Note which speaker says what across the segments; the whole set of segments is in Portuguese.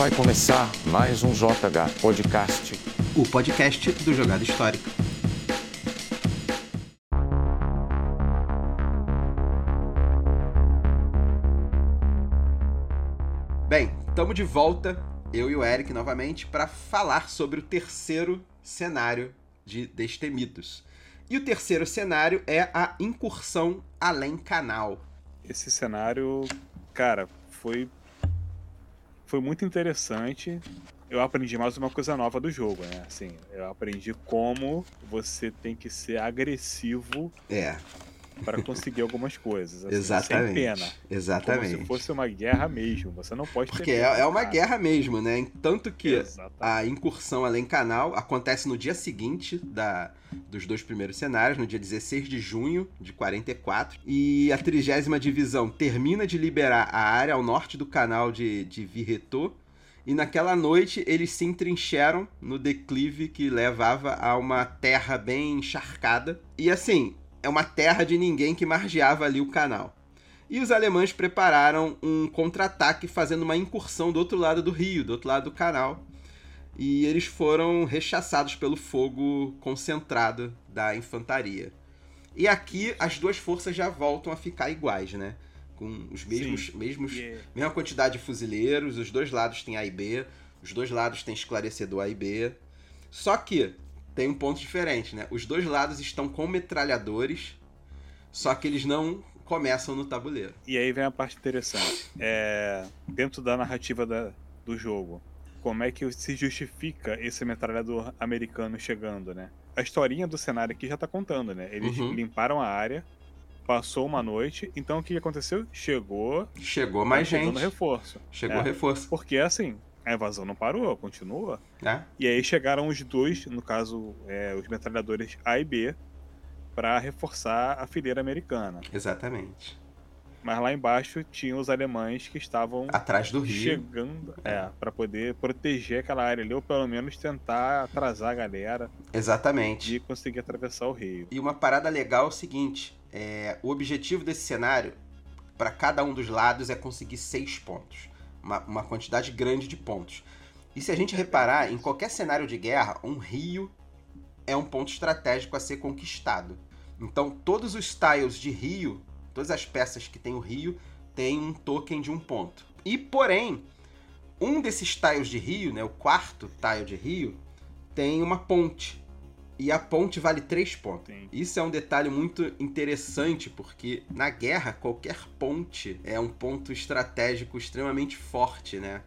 Speaker 1: Vai começar mais um JH Podcast.
Speaker 2: O podcast do Jogada Histórica. Bem, estamos de volta, eu e o Eric novamente, para falar sobre o terceiro cenário de Destemidos. E o terceiro cenário é a incursão além canal.
Speaker 3: Esse cenário, cara, foi foi muito interessante. Eu aprendi mais uma coisa nova do jogo, né? Assim, eu aprendi como você tem que ser agressivo
Speaker 2: É,
Speaker 3: para conseguir algumas coisas. assim,
Speaker 2: exatamente.
Speaker 3: Sem pena.
Speaker 2: Exatamente.
Speaker 3: Como se fosse uma guerra mesmo. Você não pode
Speaker 2: Porque
Speaker 3: ter
Speaker 2: é,
Speaker 3: medo,
Speaker 2: é uma
Speaker 3: cara.
Speaker 2: guerra mesmo, né? Tanto que
Speaker 3: Exatamente.
Speaker 2: a incursão além canal acontece no dia seguinte da, dos dois primeiros cenários, no dia 16 de junho de 44. E a trigésima divisão termina de liberar a área ao norte do canal de, de Virretot. E naquela noite eles se entrincheram no declive que levava a uma terra bem encharcada. E assim, é uma terra de ninguém que margeava ali o canal. E os alemães prepararam um contra-ataque fazendo uma incursão do outro lado do rio, do outro lado do canal. E eles foram rechaçados pelo fogo concentrado da infantaria. E aqui as duas forças já voltam a ficar iguais, né? Com os mesmos, mesmos
Speaker 3: E-
Speaker 2: mesma quantidade de fuzileiros, os dois lados têm A e B, os dois lados têm esclarecedor A e B. Só que tem um ponto diferente, né? Os dois lados estão com metralhadores, só que eles não começam no tabuleiro.
Speaker 3: E aí vem a parte interessante. É, dentro da narrativa da- do jogo, como é que se justifica esse metralhador americano chegando, né? A historinha do cenário aqui já tá contando, né? Eles
Speaker 2: Uhum.
Speaker 3: limparam a área, passou uma noite, então o que aconteceu? Chegou,
Speaker 2: Chegou mais gente,
Speaker 3: reforço.
Speaker 2: chegou
Speaker 3: É.
Speaker 2: reforço,
Speaker 3: Porque assim, a invasão não parou, continua.
Speaker 2: né?
Speaker 3: E aí chegaram os dois, no caso, é, os metralhadores A e B, para reforçar a fileira americana.
Speaker 2: Exatamente.
Speaker 3: Mas lá embaixo tinham os alemães que estavam
Speaker 2: Atrás do rio.
Speaker 3: chegando é, para poder proteger aquela área ali, ou pelo menos tentar atrasar a galera
Speaker 2: Exatamente.
Speaker 3: de conseguir atravessar o rio.
Speaker 2: E uma parada legal é o seguinte: é, o objetivo desse cenário, para cada um dos lados, é conseguir seis pontos. Uma, uma quantidade grande de pontos. E se a gente reparar, em qualquer cenário de guerra, um rio é um ponto estratégico a ser conquistado. Então, todos os tiles de rio, todas as peças que tem o rio, tem um token de um ponto. E, porém, um desses tiles de rio, né, o quarto tile de rio, tem uma ponte. E a ponte vale três pontos.
Speaker 3: Sim.
Speaker 2: Isso é um detalhe muito interessante, porque na guerra, qualquer ponte é um ponto estratégico extremamente forte, né?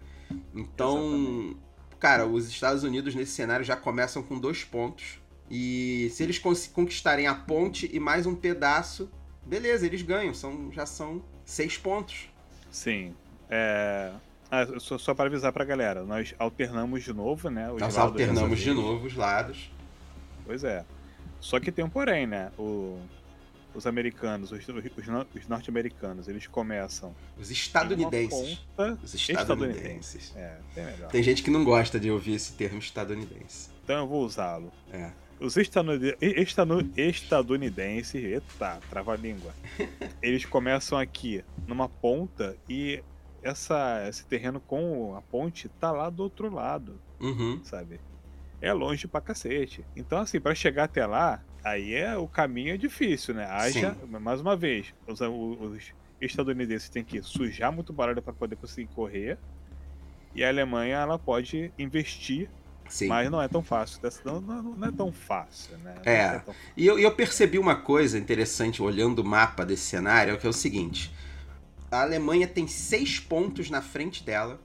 Speaker 2: Então,
Speaker 3: Exatamente.
Speaker 2: cara, os Estados Unidos nesse cenário já começam com dois pontos. E se eles conquistarem a ponte e mais um pedaço, beleza, eles ganham. São, já são seis pontos.
Speaker 3: Sim. É... Ah, só, só para avisar pra galera, nós alternamos de novo, né? os
Speaker 2: Nós alternamos de novo os lados.
Speaker 3: Pois é. Só que tem um porém, né? O- Os americanos, os, os os norte-americanos, eles começam
Speaker 2: Os estadunidenses.
Speaker 3: uma ponta
Speaker 2: Os
Speaker 3: estadunidense.
Speaker 2: estadunidenses.
Speaker 3: É, bem melhor.
Speaker 2: Tem gente que não gosta de ouvir esse termo estadunidense.
Speaker 3: Então eu vou usá-lo.
Speaker 2: É.
Speaker 3: Os estanu- estadunidenses, eita, trava-língua. Eles começam aqui numa ponta e essa, esse terreno com a ponte tá lá do outro lado,
Speaker 2: Uhum.
Speaker 3: sabe? É longe pra cacete. Então, assim, pra chegar até lá, aí é o caminho é difícil, né? Haja, mais uma vez, os, os estadunidenses têm que sujar muito barulho pra poder conseguir correr. E a Alemanha, ela pode investir
Speaker 2: Sim.
Speaker 3: mas não é tão fácil. Não, não, é tão fácil, né? Não
Speaker 2: É.
Speaker 3: tão-
Speaker 2: E eu, e eu percebi uma coisa interessante olhando o mapa desse cenário, que é o seguinte: a Alemanha tem seis pontos na frente dela,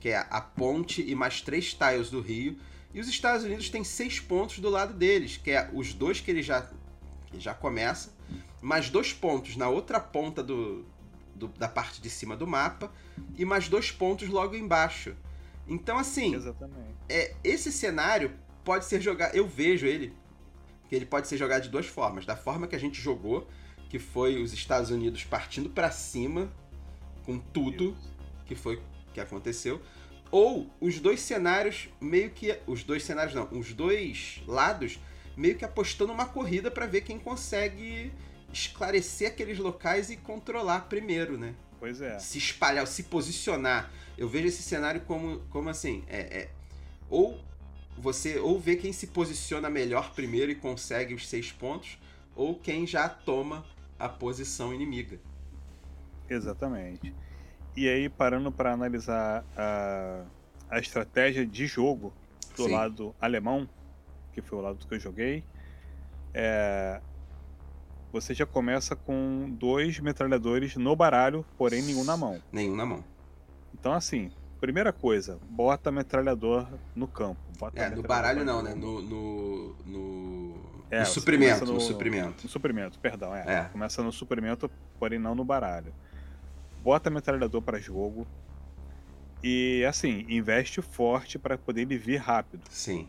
Speaker 2: que é a ponte e mais três tiles do Rio, e os Estados Unidos têm seis pontos do lado deles, que é os dois que ele já, que já começa, mais dois pontos na outra ponta do, do- da parte de cima do mapa, e mais dois pontos logo embaixo. Então, assim,
Speaker 3: Exatamente.
Speaker 2: é, esse cenário pode ser jogado. Eu vejo ele que ele pode ser jogado de duas formas. Da forma que a gente jogou, que foi os Estados Unidos partindo pra cima com tudo, que foi que aconteceu, ou os dois cenários meio que os dois cenários não, os dois lados meio que apostando uma corrida pra ver quem consegue esclarecer aqueles locais e controlar primeiro, né?
Speaker 3: Pois é.
Speaker 2: Se espalhar, se posicionar. Eu vejo esse cenário como, como assim, é, é ou você ou vê quem se posiciona melhor primeiro e consegue os seis pontos, ou quem já toma a posição inimiga.
Speaker 3: Exatamente. E aí, parando para analisar a, a estratégia de jogo do Sim. lado alemão, que foi o lado que eu joguei, é, você já começa com dois metralhadores no baralho, porém nenhum na mão.
Speaker 2: Nenhum na mão.
Speaker 3: Então, assim, primeira coisa, bota metralhador no campo.
Speaker 2: é, no baralho não, né? No, no, no, é, no suprimento, no, no, suprimento.
Speaker 3: No suprimento, perdão, é. é. Começa no suprimento, porém não no baralho. Bota metralhador para jogo. E assim, investe forte para poder ele vir rápido.
Speaker 2: Sim.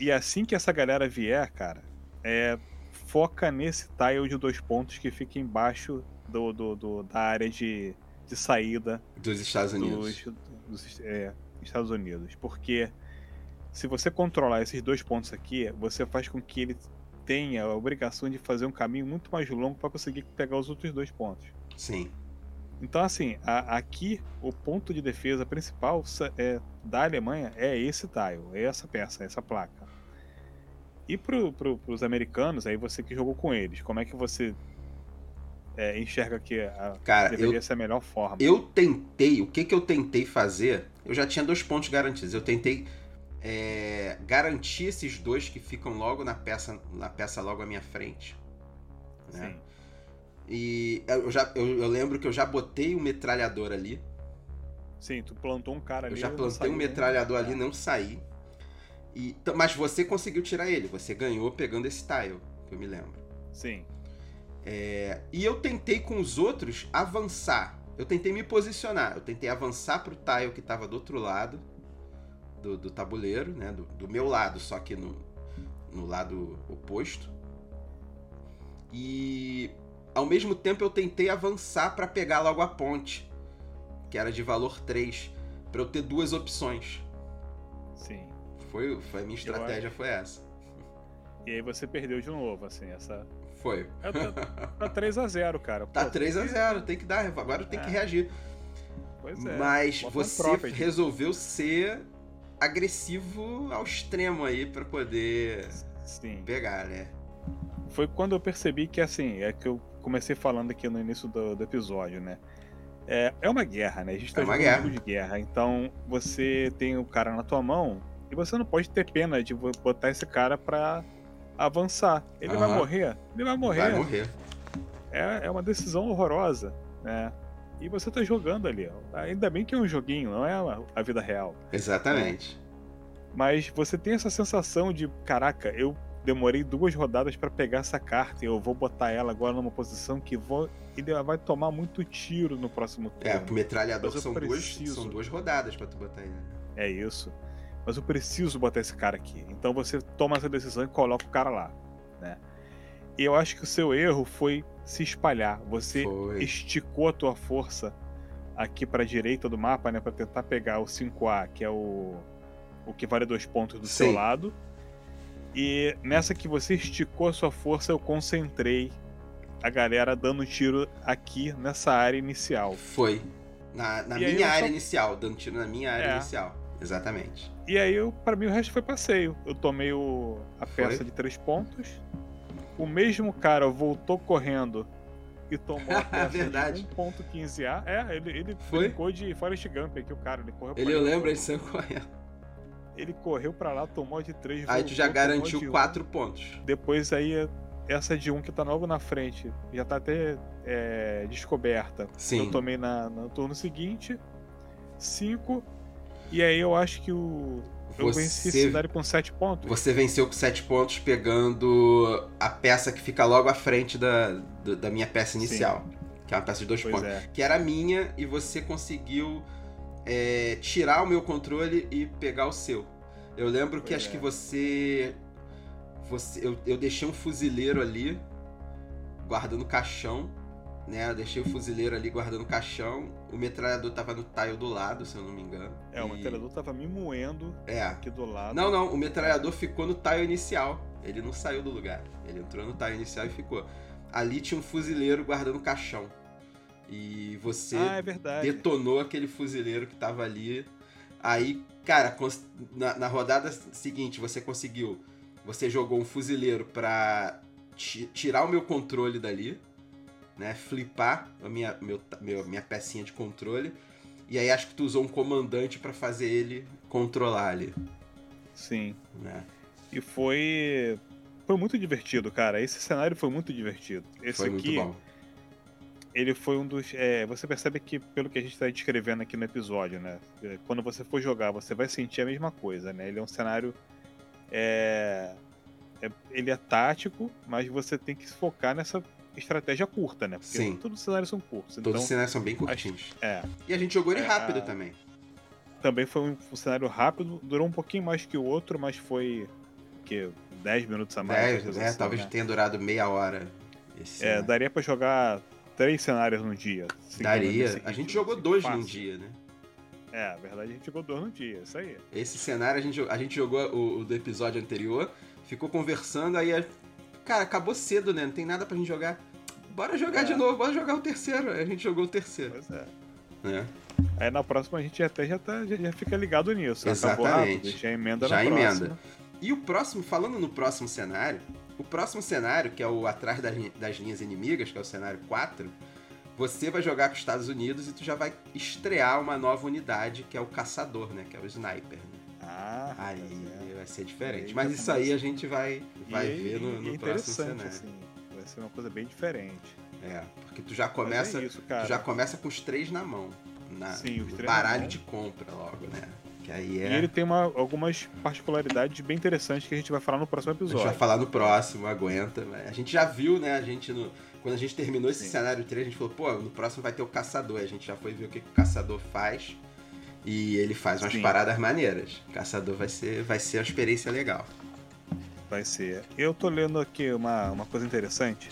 Speaker 3: e assim que essa galera vier, cara, é, foca nesse tile de dois pontos que fica embaixo do, do, do da área de, de saída
Speaker 2: dos Estados Unidos.
Speaker 3: Dos, dos é, Estados Unidos. Porque se você controlar esses dois pontos aqui, você faz com que ele tenha a obrigação de fazer um caminho muito mais longo para conseguir pegar os outros dois pontos.
Speaker 2: Sim.
Speaker 3: Então, assim, a, aqui o ponto de defesa principal é, da Alemanha é esse tile, é essa peça, essa placa. E pro, pro, pros americanos, aí você que jogou com eles, como é que você é, enxerga que a,
Speaker 2: Cara,
Speaker 3: deveria
Speaker 2: eu,
Speaker 3: ser a melhor forma?
Speaker 2: Eu tentei, o que que eu tentei fazer? Eu já tinha dois pontos garantidos. Eu tentei é, garantir esses dois que ficam logo na peça, na peça logo à minha frente. Né? Sim. E eu, já, eu, eu, lembro que eu já botei o um metralhador ali.
Speaker 3: Sim, tu plantou um cara ali.
Speaker 2: Eu já plantei um metralhador ali, não saí. E, mas você conseguiu tirar ele, você ganhou pegando esse tile, que eu me lembro.
Speaker 3: Sim.
Speaker 2: É, e eu tentei com os outros avançar. Eu tentei me posicionar. Eu tentei avançar pro tile que estava do outro lado do, do tabuleiro, né? Do, do, meu lado, só que no, no lado oposto. E ao mesmo tempo eu tentei avançar para pegar logo a ponte, que era de valor 3, para eu ter duas opções.
Speaker 3: Sim.
Speaker 2: Foi, foi a minha estratégia foi essa.
Speaker 3: E aí você perdeu de novo, assim, essa.
Speaker 2: Foi.
Speaker 3: É, tá, tá 3x0, cara.
Speaker 2: Pô, tá 3x0, tem que dar, agora tem é. que reagir.
Speaker 3: Pois é.
Speaker 2: Mas você resolveu ser agressivo ao extremo aí para poder Sim. pegar, né?
Speaker 3: Foi quando eu percebi que, assim, é que eu comecei falando aqui no início do, do episódio, né? É, é uma guerra, né? A gente tá é uma guerra. de guerra. Então, você tem o cara na tua mão, e você não pode ter pena de botar esse cara pra avançar. Ele uhum. vai morrer? Ele vai morrer.
Speaker 2: Vai morrer.
Speaker 3: É, é uma decisão horrorosa, né? E você tá jogando ali. Ainda bem que é um joguinho, não é a vida real.
Speaker 2: Exatamente.
Speaker 3: Mas você tem essa sensação de, caraca, eu demorei duas rodadas para pegar essa carta e eu vou botar ela agora numa posição que vou ele vai tomar muito tiro no próximo
Speaker 2: turno. É, pro metralhador são duas, são duas rodadas para tu botar ele.
Speaker 3: É isso mas eu preciso botar esse cara aqui. Então você toma essa decisão e coloca o cara lá, né? E eu acho que o seu erro foi se espalhar. Você foi. esticou a tua força aqui para a direita do mapa, né, para tentar pegar o 5A, que é o o que vale dois pontos do Sim. seu lado. E nessa que você esticou a sua força, eu concentrei a galera dando tiro aqui nessa área inicial.
Speaker 2: Foi. Na, na minha área só... inicial, dando tiro na minha área é. inicial. Exatamente.
Speaker 3: E aí, eu, pra mim, o resto foi passeio. Eu tomei o, a peça foi? de três pontos. O mesmo cara voltou correndo e tomou a peça
Speaker 2: Verdade.
Speaker 3: de 1.15A. É, ele, ele brincou de Forrest Gump aqui, o cara. Ele correu
Speaker 2: Ele, eu lembro, ele saiu correndo.
Speaker 3: Ele correu pra lá, tomou de 3
Speaker 2: Aí tu já garantiu 4 pontos.
Speaker 3: Depois aí, essa de 1 um que tá logo na frente, já tá até é, descoberta.
Speaker 2: Sim.
Speaker 3: Eu tomei na, no turno seguinte. 5 e aí eu acho que o. Eu você, venci esse cenário com 7 pontos.
Speaker 2: Você venceu com 7 pontos pegando a peça que fica logo à frente da, da minha peça inicial. Sim. Que é uma peça de 2 pontos. É. Que era minha e você conseguiu é, tirar o meu controle e pegar o seu. Eu lembro que é. acho que você. você eu, eu deixei um fuzileiro ali, guardando caixão né? Eu deixei o fuzileiro ali guardando caixão. O metralhador tava no tile do lado, se eu não me engano.
Speaker 3: É, e... o metralhador tava me moendo é. aqui do lado.
Speaker 2: Não, não, o metralhador ficou no tile inicial. Ele não saiu do lugar. Ele entrou no tile inicial e ficou. Ali tinha um fuzileiro guardando o caixão. E você
Speaker 3: Ah, é
Speaker 2: detonou aquele fuzileiro que tava ali. Aí, cara, na, na rodada seguinte você conseguiu. Você jogou um fuzileiro pra ti- tirar o meu controle dali, né? Flipar a minha, meu, meu- minha pecinha de controle. E aí acho que tu usou um comandante pra fazer ele controlar ali,
Speaker 3: Sim.
Speaker 2: né?
Speaker 3: E foi. Foi muito divertido, cara. Esse cenário foi muito divertido. Esse
Speaker 2: Foi muito
Speaker 3: aqui,
Speaker 2: bom.
Speaker 3: Ele foi um dos. é, você percebe que, pelo que a gente está descrevendo aqui no episódio, né? é, Quando você for jogar, você vai sentir a mesma coisa, né? Ele é um cenário. É, é- ele é tático, mas você tem que se focar nessa estratégia curta, né? Porque
Speaker 2: Sim.
Speaker 3: todos os cenários são curtos.
Speaker 2: Todos
Speaker 3: Então,
Speaker 2: os cenários são bem curtinhos.
Speaker 3: é.
Speaker 2: E a gente jogou ele
Speaker 3: É,
Speaker 2: rápido
Speaker 3: a-
Speaker 2: também.
Speaker 3: Também foi um, um cenário rápido, durou um pouquinho mais que o outro, mas foi. que 10 minutos a mais.
Speaker 2: É,
Speaker 3: coisa
Speaker 2: é,
Speaker 3: assim,
Speaker 2: talvez
Speaker 3: né?
Speaker 2: tenha durado meia hora. Esse
Speaker 3: É,
Speaker 2: cenário.
Speaker 3: daria pra jogar três cenários num dia.
Speaker 2: Daria.
Speaker 3: nesse
Speaker 2: A gente jogou
Speaker 3: assim,
Speaker 2: dois
Speaker 3: fácil.
Speaker 2: num dia, né?
Speaker 3: É, na verdade a gente jogou dois num dia, isso aí.
Speaker 2: Esse cenário a gente, a gente jogou o, o do episódio anterior, ficou conversando, aí. a- Cara, acabou cedo, né? Não tem nada pra gente jogar. Bora jogar
Speaker 3: É.
Speaker 2: de novo, bora jogar o terceiro. Aí a gente jogou o terceiro,
Speaker 3: Pois é.
Speaker 2: né?
Speaker 3: Aí na próxima a gente até já, tá, já, já fica ligado nisso.
Speaker 2: Exatamente.
Speaker 3: Acabou rápido, já emenda
Speaker 2: Já
Speaker 3: na
Speaker 2: emenda.
Speaker 3: próxima.
Speaker 2: E o próximo, falando no próximo cenário, o próximo cenário, que é o atrás das, lin- das linhas inimigas, que é o cenário 4, você vai jogar com os Estados Unidos e tu já vai estrear uma nova unidade, que é o caçador, né? Que é o sniper. Né?
Speaker 3: Ah,
Speaker 2: Aí
Speaker 3: é.
Speaker 2: vai ser diferente. Mas isso aí a gente vai, vai
Speaker 3: E-
Speaker 2: ver no, no próximo cenário.
Speaker 3: assim. Vai ser uma coisa bem diferente.
Speaker 2: É, porque tu já começa,
Speaker 3: é isso,
Speaker 2: tu já começa com os três na mão. Na,
Speaker 3: Sim, três na
Speaker 2: baralho
Speaker 3: mão.
Speaker 2: de compra logo, né? Que aí
Speaker 3: E
Speaker 2: é.
Speaker 3: ele tem uma, algumas particularidades bem interessantes que a gente vai falar no próximo
Speaker 2: A gente
Speaker 3: episódio.
Speaker 2: vai falar no próximo, aguenta. A gente já viu, né? A gente no. Quando a gente terminou esse
Speaker 3: Sim.
Speaker 2: cenário 3, a gente falou, pô, no próximo vai ter o caçador. A gente já foi ver o que, que o caçador faz. E ele faz umas
Speaker 3: Sim.
Speaker 2: paradas maneiras. O caçador vai ser, vai ser uma experiência legal.
Speaker 3: Vai ser. Eu tô lendo aqui uma, uma coisa interessante.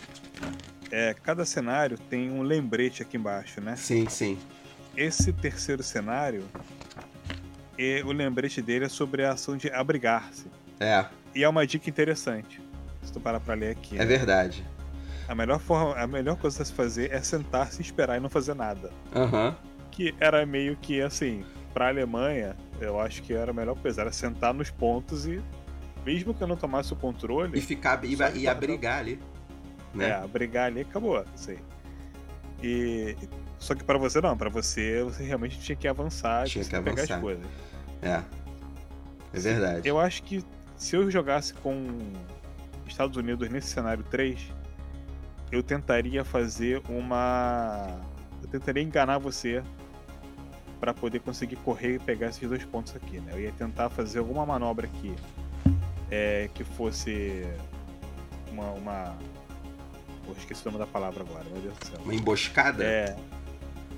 Speaker 3: É, cada cenário tem um lembrete aqui embaixo, né?
Speaker 2: Sim, sim.
Speaker 3: Esse terceiro cenário, é, o lembrete dele é sobre a ação de abrigar-se.
Speaker 2: É,
Speaker 3: E é uma dica interessante. Se tu parar pra ler aqui.
Speaker 2: é verdade.
Speaker 3: A melhor forma, a melhor coisa a se fazer é sentar-se, esperar e não fazer nada.
Speaker 2: Aham.
Speaker 3: Que era meio que assim, pra Alemanha, eu acho que era a melhor coisa, era sentar nos pontos e mesmo que eu não tomasse o controle,
Speaker 2: E ficar e, e abrigar ali.
Speaker 3: É,
Speaker 2: Né?
Speaker 3: abrigar ali acabou, aí. E só que pra você não, pra você você realmente tinha que avançar,
Speaker 2: Tinha que
Speaker 3: pegar
Speaker 2: avançar.
Speaker 3: as coisas.
Speaker 2: É. É verdade.
Speaker 3: Eu acho que se eu jogasse com Estados Unidos nesse cenário 3, eu tentaria fazer uma eu tentaria enganar você pra poder conseguir correr e pegar esses dois pontos aqui, né? Eu ia tentar fazer alguma manobra aqui é, que fosse uma, uma... Pô, esqueci o nome da palavra agora, meu Deus do céu.
Speaker 2: Uma emboscada?
Speaker 3: É.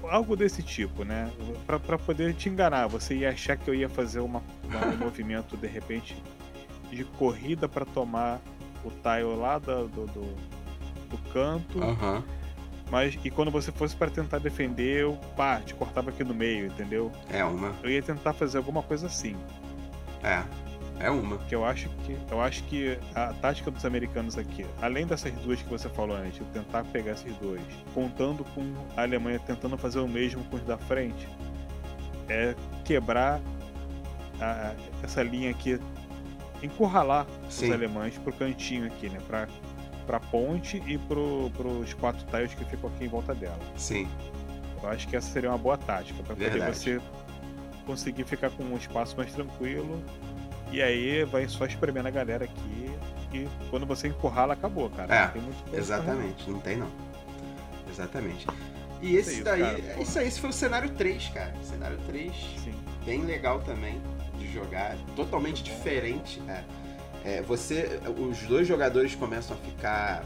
Speaker 3: Algo desse tipo, né? Pra, pra poder te enganar. Você ia achar que eu ia fazer uma, um movimento, de repente, de corrida pra tomar o tile lá do, do, do canto.
Speaker 2: Aham.
Speaker 3: Mas e quando você fosse pra tentar defender, eu pá, te cortava aqui no meio, entendeu?
Speaker 2: É uma.
Speaker 3: Eu ia tentar fazer alguma coisa assim.
Speaker 2: É. É uma.
Speaker 3: Que eu acho que eu acho que a tática dos americanos aqui, além dessas duas que você falou antes, tentar pegar esses dois, contando com a Alemanha tentando fazer o mesmo com os da frente, é quebrar a- essa linha aqui, encurralar
Speaker 2: Sim.
Speaker 3: os alemães pro cantinho aqui, né? Pra, pra ponte e pro, pros quatro tiles que ficam aqui em volta dela.
Speaker 2: Sim.
Speaker 3: Eu acho que essa seria uma boa tática para poder você conseguir ficar com um espaço mais tranquilo. E aí vai só espremendo a galera aqui. E quando você encurrala, acabou, cara.
Speaker 2: É,
Speaker 3: Não tem muito
Speaker 2: Exatamente, não tem não. Exatamente. E esse
Speaker 3: isso,
Speaker 2: daí,
Speaker 3: cara,
Speaker 2: é isso aí, esse foi o cenário 3, cara. Cenário 3,
Speaker 3: Sim.
Speaker 2: bem legal também de jogar, totalmente diferente, cara. É, você, os dois jogadores começam a ficar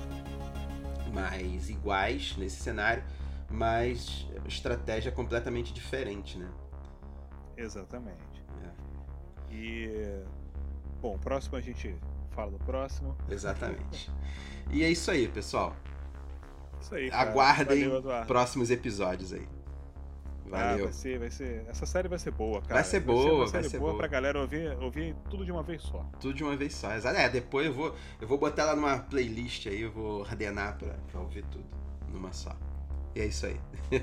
Speaker 2: mais iguais nesse cenário, mas estratégia completamente diferente, né?
Speaker 3: Exatamente. E. Bom, próximo a gente fala do próximo.
Speaker 2: Exatamente. e é isso aí, pessoal.
Speaker 3: Isso aí. Cara.
Speaker 2: Aguardem
Speaker 3: Valeu,
Speaker 2: próximos episódios aí.
Speaker 3: Ah,
Speaker 2: Valeu.
Speaker 3: vai ser, vai ser. Essa série vai ser boa, cara.
Speaker 2: Vai ser boa, vai
Speaker 3: série
Speaker 2: ser
Speaker 3: boa
Speaker 2: boa.
Speaker 3: pra galera ouvir, ouvir tudo de uma vez só.
Speaker 2: Tudo de uma vez só. Exato. É, depois eu vou, eu vou botar ela numa playlist aí, eu vou ordenar pra, pra ouvir tudo numa só. E é isso aí.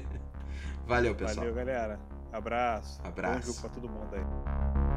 Speaker 2: Valeu, pessoal.
Speaker 3: Valeu, galera. Abraço.
Speaker 2: Abraço.
Speaker 3: Bom jogo pra todo mundo aí.